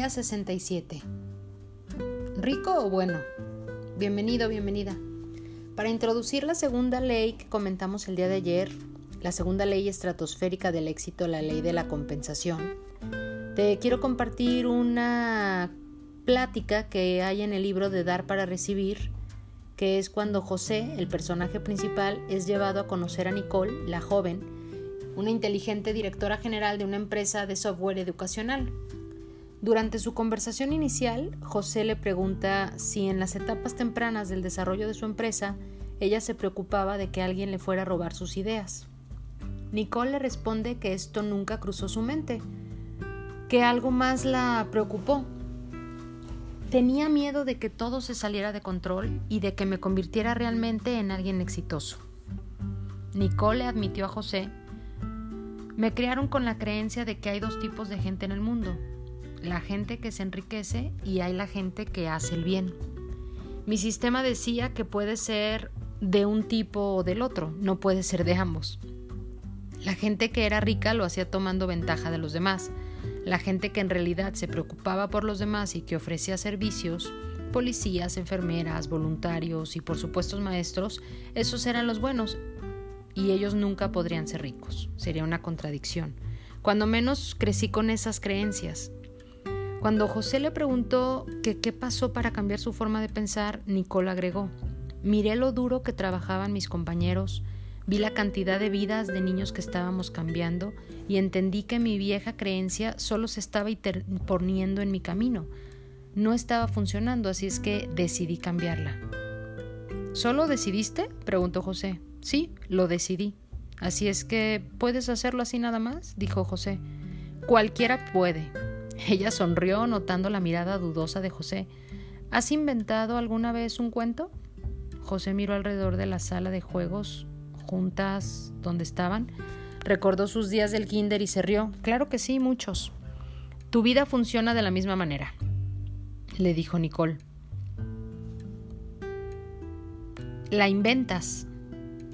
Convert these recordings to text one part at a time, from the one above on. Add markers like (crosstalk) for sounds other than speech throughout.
Día 67. ¿Rico o bueno? Bienvenido, bienvenida. Para introducir la segunda ley que comentamos el día de ayer, la segunda ley estratosférica del éxito, la ley de la compensación, te quiero compartir una plática que hay en el libro de Dar para Recibir, que es cuando José, el personaje principal, es llevado a conocer a Nicole, la joven, una inteligente directora general de una empresa de software educacional. Durante su conversación inicial, José le pregunta si en las etapas tempranas del desarrollo de su empresa ella se preocupaba de que alguien le fuera a robar sus ideas. Nicole le responde que esto nunca cruzó su mente, que algo más la preocupó. Tenía miedo de que todo se saliera de control y de que me convirtiera realmente en alguien exitoso. Nicole admitió a José, me criaron con la creencia de que hay dos tipos de gente en el mundo, la gente que se enriquece y hay la gente que hace el bien. Mi sistema decía que puede ser de un tipo o del otro, no puede ser de ambos. La gente que era rica lo hacía tomando ventaja de los demás. La gente que en realidad se preocupaba por los demás y que ofrecía servicios, policías, enfermeras, voluntarios y por supuesto maestros, esos eran los buenos y ellos nunca podrían ser ricos. Sería una contradicción. Cuando menos crecí con esas creencias. Cuando José le preguntó que qué pasó para cambiar su forma de pensar, Nicole agregó, miré lo duro que trabajaban mis compañeros, vi la cantidad de vidas de niños que estábamos cambiando y entendí que mi vieja creencia solo se estaba poniendo en mi camino. No estaba funcionando, así es que decidí cambiarla. ¿Solo decidiste? preguntó José. Sí, lo decidí. Así es que, ¿puedes hacerlo así nada más? dijo José. Cualquiera puede, ella sonrió notando la mirada dudosa de José. ¿Has inventado alguna vez un cuento? José miró alrededor de la sala de juegos, juntas donde estaban. Recordó sus días del kinder y se rió. Claro que sí, muchos. Tu vida funciona de la misma manera, le dijo Nicole. La inventas.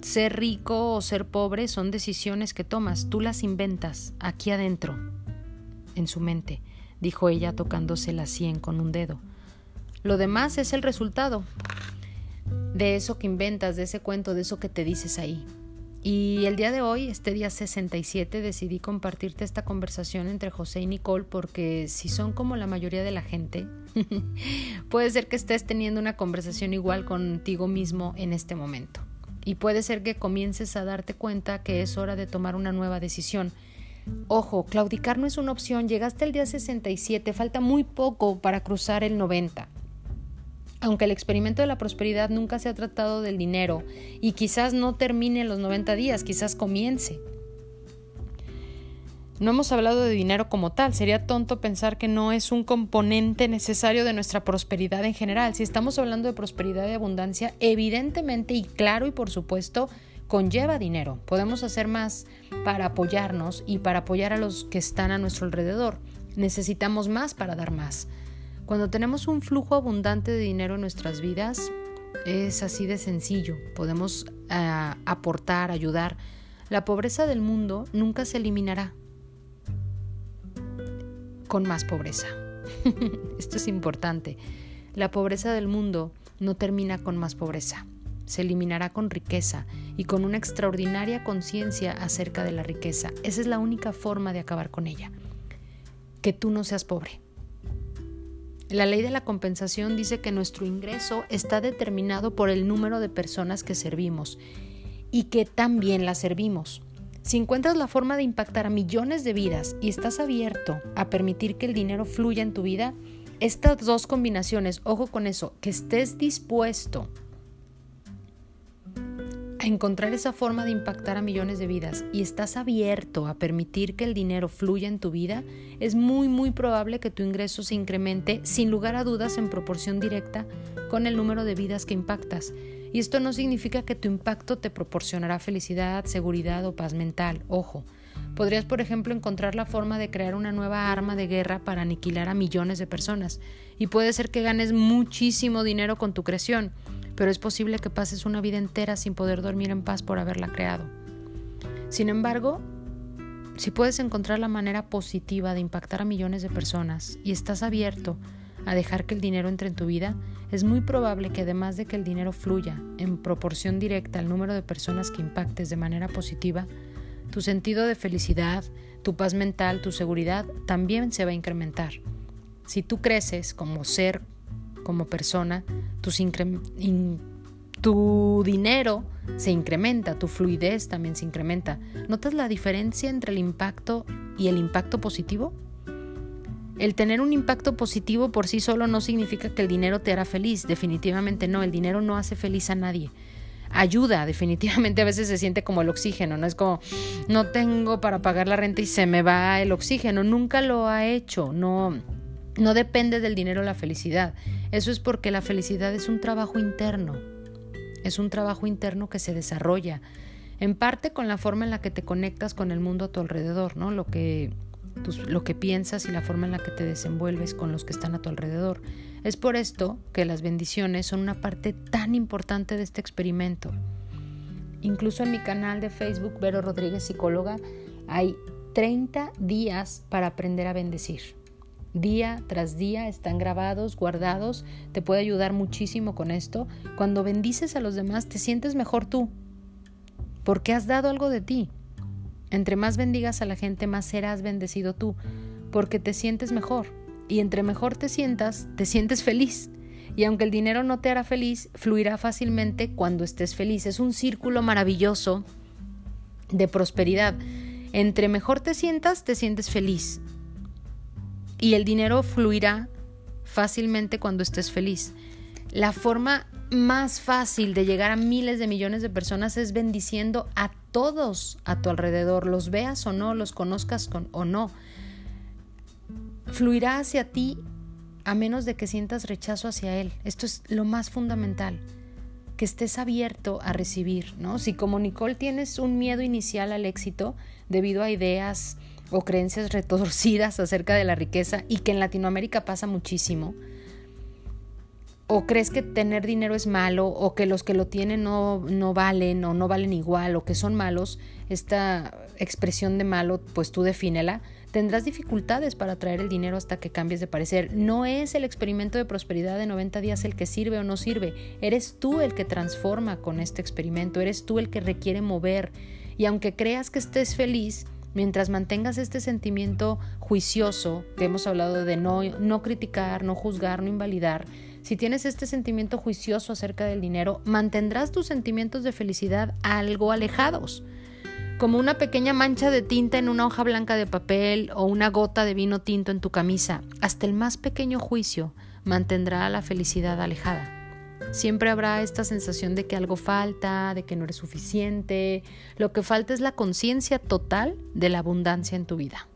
Ser rico o ser pobre son decisiones que tomas. Tú las inventas aquí adentro, en su mente dijo ella tocándose la sien con un dedo. Lo demás es el resultado de eso que inventas, de ese cuento, de eso que te dices ahí. Y el día de hoy, este día 67, decidí compartirte esta conversación entre José y Nicole porque si son como la mayoría de la gente, (laughs) puede ser que estés teniendo una conversación igual contigo mismo en este momento. Y puede ser que comiences a darte cuenta que es hora de tomar una nueva decisión Ojo, claudicar no es una opción. Llegaste al día 67, falta muy poco para cruzar el 90. Aunque el experimento de la prosperidad nunca se ha tratado del dinero y quizás no termine en los 90 días, quizás comience. No hemos hablado de dinero como tal, sería tonto pensar que no es un componente necesario de nuestra prosperidad en general. Si estamos hablando de prosperidad y abundancia, evidentemente y claro y por supuesto, conlleva dinero. Podemos hacer más para apoyarnos y para apoyar a los que están a nuestro alrededor. Necesitamos más para dar más. Cuando tenemos un flujo abundante de dinero en nuestras vidas, es así de sencillo. Podemos eh, aportar, ayudar. La pobreza del mundo nunca se eliminará con más pobreza. (laughs) Esto es importante. La pobreza del mundo no termina con más pobreza se eliminará con riqueza y con una extraordinaria conciencia acerca de la riqueza. Esa es la única forma de acabar con ella. Que tú no seas pobre. La ley de la compensación dice que nuestro ingreso está determinado por el número de personas que servimos y que también las servimos. Si encuentras la forma de impactar a millones de vidas y estás abierto a permitir que el dinero fluya en tu vida, estas dos combinaciones, ojo con eso, que estés dispuesto encontrar esa forma de impactar a millones de vidas y estás abierto a permitir que el dinero fluya en tu vida, es muy muy probable que tu ingreso se incremente sin lugar a dudas en proporción directa con el número de vidas que impactas. Y esto no significa que tu impacto te proporcionará felicidad, seguridad o paz mental, ojo. Podrías, por ejemplo, encontrar la forma de crear una nueva arma de guerra para aniquilar a millones de personas. Y puede ser que ganes muchísimo dinero con tu creación pero es posible que pases una vida entera sin poder dormir en paz por haberla creado. Sin embargo, Si puedes encontrar la manera positiva de impactar a millones de personas y estás abierto a dejar que el dinero entre en tu vida, es muy probable que además de que el dinero fluya en proporción directa al número de personas que impactes de manera positiva, tu sentido de felicidad, tu paz mental, tu seguridad también se va a incrementar. Si tú creces como ser, como persona, tu dinero se incrementa, tu fluidez también se incrementa. ¿Notas la diferencia entre el impacto y el impacto positivo? El tener un impacto positivo por sí solo no significa que el dinero te hará feliz, definitivamente no, el dinero no hace feliz a nadie. Ayuda, definitivamente a veces se siente como el oxígeno, no es como no tengo para pagar la renta y se me va el oxígeno, nunca lo ha hecho, no no depende del dinero la felicidad. Eso es porque la felicidad es un trabajo interno. Es un trabajo interno que se desarrolla en parte con la forma en la que te conectas con el mundo a tu alrededor, ¿no? Lo que lo que piensas y la forma en la que te desenvuelves con los que están a tu alrededor. Es por esto que las bendiciones son una parte tan importante de este experimento. Incluso en mi canal de Facebook, Vero Rodríguez Psicóloga, hay 30 días para aprender a bendecir día tras día, están grabados, guardados, te puede ayudar muchísimo con esto. Cuando bendices a los demás, te sientes mejor tú, porque has dado algo de ti. Entre más bendigas a la gente, más serás bendecido tú, porque te sientes mejor. Y entre mejor te sientas, te sientes feliz. Y aunque el dinero no te hará feliz, fluirá fácilmente cuando estés feliz. Es un círculo maravilloso de prosperidad. Entre mejor te sientas, te sientes feliz y el dinero fluirá fácilmente cuando estés feliz. La forma más fácil de llegar a miles de millones de personas es bendiciendo a todos a tu alrededor, los veas o no, los conozcas o no. Fluirá hacia ti a menos de que sientas rechazo hacia él. Esto es lo más fundamental, que estés abierto a recibir, ¿no? Si como Nicole tienes un miedo inicial al éxito debido a ideas o creencias retorcidas acerca de la riqueza y que en Latinoamérica pasa muchísimo. O crees que tener dinero es malo o que los que lo tienen no, no valen o no valen igual o que son malos, esta expresión de malo, pues tú defínela, tendrás dificultades para traer el dinero hasta que cambies de parecer. No es el experimento de prosperidad de 90 días el que sirve o no sirve, eres tú el que transforma con este experimento, eres tú el que requiere mover. Y aunque creas que estés feliz, Mientras mantengas este sentimiento juicioso, que hemos hablado de no, no criticar, no juzgar, no invalidar, si tienes este sentimiento juicioso acerca del dinero, mantendrás tus sentimientos de felicidad algo alejados como una pequeña mancha de tinta en una hoja blanca de papel o una gota de vino tinto en tu camisa. Hasta el más pequeño juicio mantendrá la felicidad alejada. Siempre habrá esta sensación de que algo falta, de que no eres suficiente. Lo que falta es la conciencia total de la abundancia en tu vida.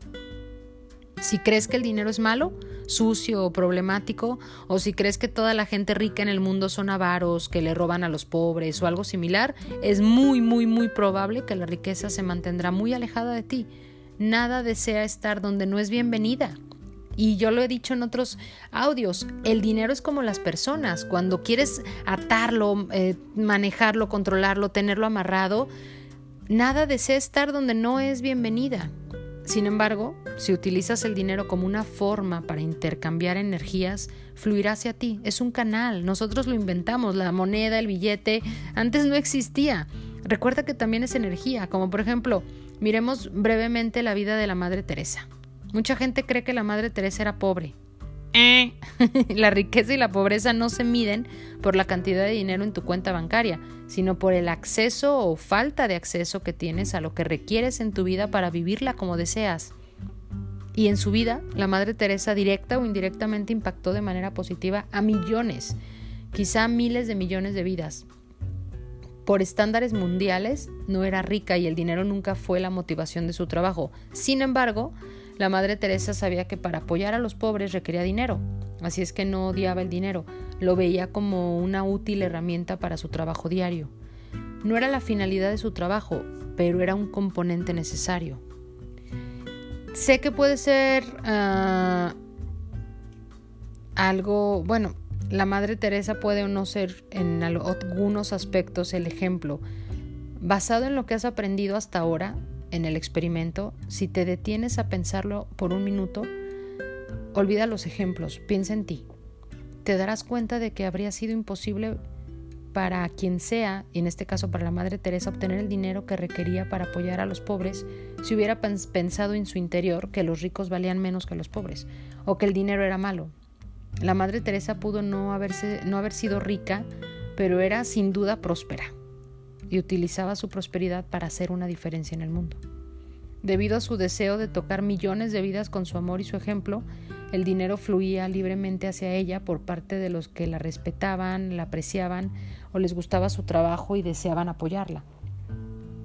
Si crees que el dinero es malo, sucio o problemático, o si crees que toda la gente rica en el mundo son avaros, que le roban a los pobres o algo similar, es muy, muy, muy probable que la riqueza se mantendrá muy alejada de ti. Nada desea estar donde no es bienvenida. Y yo lo he dicho en otros audios, el dinero es como las personas, cuando quieres atarlo, eh, manejarlo, controlarlo, tenerlo amarrado, nada desea estar donde no es bienvenida. Sin embargo, si utilizas el dinero como una forma para intercambiar energías, fluirá hacia ti. Es un canal. Nosotros lo inventamos. La moneda, el billete, antes no existía. Recuerda que también es energía. Como por ejemplo, miremos brevemente la vida de la Madre Teresa. Mucha gente cree que la Madre Teresa era pobre. Eh. (laughs) la riqueza y la pobreza no se miden por la cantidad de dinero en tu cuenta bancaria, sino por el acceso o falta de acceso que tienes a lo que requieres en tu vida para vivirla como deseas. Y en su vida, la Madre Teresa directa o indirectamente impactó de manera positiva a millones, quizá miles de millones de vidas. Por estándares mundiales, no era rica y el dinero nunca fue la motivación de su trabajo. Sin embargo, la Madre Teresa sabía que para apoyar a los pobres requería dinero, así es que no odiaba el dinero, lo veía como una útil herramienta para su trabajo diario. No era la finalidad de su trabajo, pero era un componente necesario. Sé que puede ser ah, algo, bueno, la Madre Teresa puede o no ser en algunos aspectos el ejemplo. Basado en lo que has aprendido hasta ahora, en el experimento, si te detienes a pensarlo por un minuto, olvida los ejemplos, piensa en ti. Te darás cuenta de que habría sido imposible para quien sea, y en este caso para la Madre Teresa, obtener el dinero que requería para apoyar a los pobres si hubiera pensado en su interior que los ricos valían menos que los pobres, o que el dinero era malo. La Madre Teresa pudo no, haberse, no haber sido rica, pero era sin duda próspera, y utilizaba su prosperidad para hacer una diferencia en el mundo. Debido a su deseo de tocar millones de vidas con su amor y su ejemplo, el dinero fluía libremente hacia ella por parte de los que la respetaban, la apreciaban o les gustaba su trabajo y deseaban apoyarla.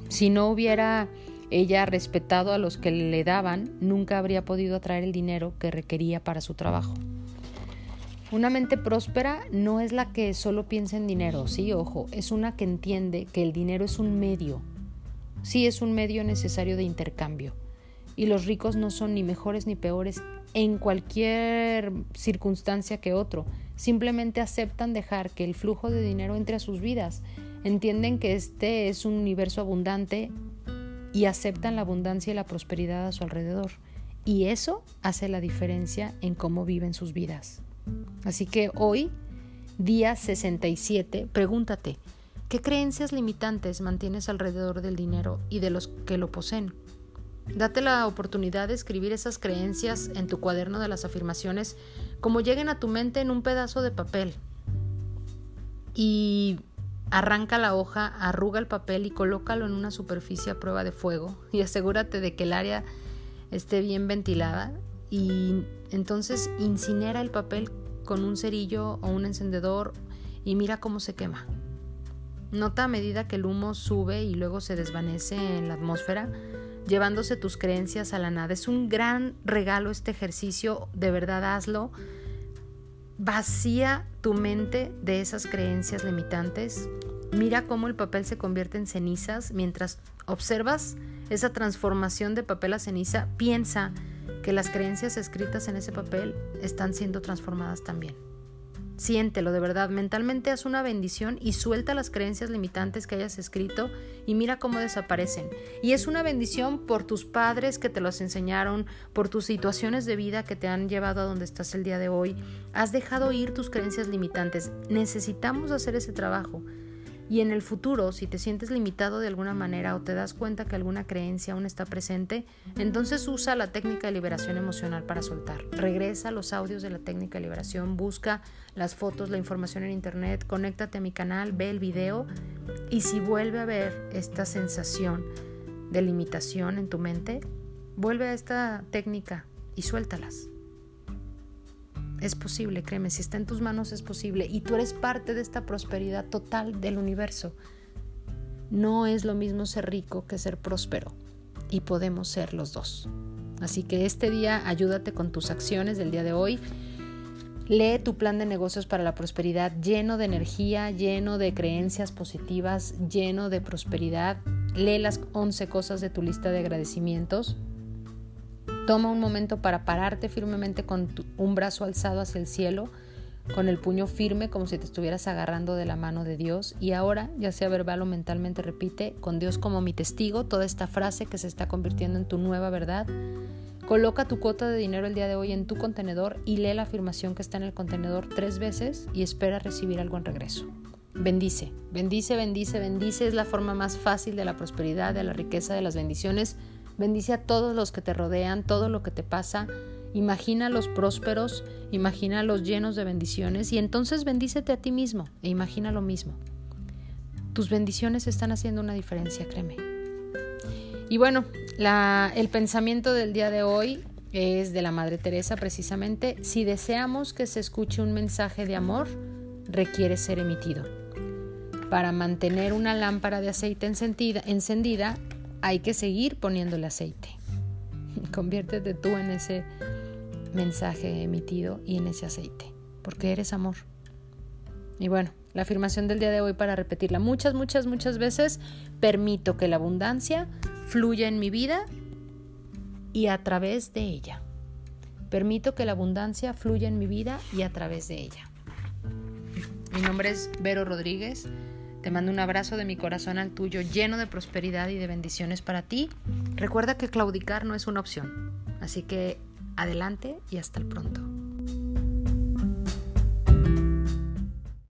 Si no hubiera ella respetado a los que le daban, nunca habría podido atraer el dinero que requería para su trabajo. Una mente próspera no es la que solo piensa en dinero, sí, ojo, es una que entiende que el dinero es un medio, sí es un medio necesario de intercambio, y los ricos no son ni mejores ni peores en cualquier circunstancia que otro. Simplemente aceptan dejar que el flujo de dinero entre a sus vidas. Entienden que este es un universo abundante y aceptan la abundancia y la prosperidad a su alrededor. Y eso hace la diferencia en cómo viven sus vidas. Así que hoy, día 67, pregúntate, ¿qué creencias limitantes mantienes alrededor del dinero y de los que lo poseen? Date la oportunidad de escribir esas creencias en tu cuaderno de las afirmaciones como lleguen a tu mente en un pedazo de papel. Y arranca la hoja, arruga el papel y colócalo en una superficie a prueba de fuego y asegúrate de que el área esté bien ventilada y entonces incinera el papel con un cerillo o un encendedor y mira cómo se quema. Nota a medida que el humo sube y luego se desvanece en la atmósfera llevándose tus creencias a la nada. Es un gran regalo este ejercicio, de verdad hazlo. Vacía tu mente de esas creencias limitantes. Mira cómo el papel se convierte en cenizas. Mientras observas esa transformación de papel a ceniza, piensa que las creencias escritas en ese papel están siendo transformadas también. Siéntelo de verdad, mentalmente haz una bendición y suelta las creencias limitantes que hayas escrito y mira cómo desaparecen. Y es una bendición por tus padres que te los enseñaron, por tus situaciones de vida que te han llevado a donde estás el día de hoy. Has dejado ir tus creencias limitantes. Necesitamos hacer ese trabajo. Y en el futuro, si te sientes limitado de alguna manera o te das cuenta que alguna creencia aún está presente, entonces usa la técnica de liberación emocional para soltar. Regresa a los audios de la técnica de liberación, busca las fotos, la información en internet, conéctate a mi canal, ve el video y si vuelve a ver esta sensación de limitación en tu mente, vuelve a esta técnica y suéltalas. Es posible, créeme, si está en tus manos es posible y tú eres parte de esta prosperidad total del universo. No es lo mismo ser rico que ser próspero y podemos ser los dos. Así que este día ayúdate con tus acciones del día de hoy. Lee tu plan de negocios para la prosperidad lleno de energía, lleno de creencias positivas, lleno de prosperidad. Lee las 11 cosas de tu lista de agradecimientos Toma un momento para pararte firmemente con un brazo alzado hacia el cielo, con el puño firme como si te estuvieras agarrando de la mano de Dios y ahora, ya sea verbal o mentalmente, repite, con Dios como mi testigo, toda esta frase que se está convirtiendo en tu nueva verdad. Coloca tu cuota de dinero el día de hoy en tu contenedor y lee la afirmación que está en el contenedor tres veces y espera recibir algo en regreso. Bendice, bendice, bendice, bendice. Es la forma más fácil de la prosperidad, de la riqueza, de las bendiciones. Bendice a todos los que te rodean, todo lo que te pasa. Imagina los prósperos, imagina los llenos de bendiciones y entonces bendícete a ti mismo e imagina lo mismo. Tus bendiciones están haciendo una diferencia, créeme. Y bueno, el pensamiento del día de hoy es de la Madre Teresa precisamente. Si deseamos que se escuche un mensaje de amor, requiere ser emitido. Para mantener una lámpara de aceite encendida hay que seguir poniéndole aceite. (laughs) Conviértete tú en ese mensaje emitido y en ese aceite, porque eres amor. Y bueno, la afirmación del día de hoy para repetirla muchas, muchas, muchas veces, permito que la abundancia fluya en mi vida y a través de ella. Permito que la abundancia fluya en mi vida y a través de ella. Mi nombre es Vero Rodríguez. Te mando un abrazo de mi corazón al tuyo, lleno de prosperidad y de bendiciones para ti. Recuerda que claudicar no es una opción. Así que adelante y hasta el pronto.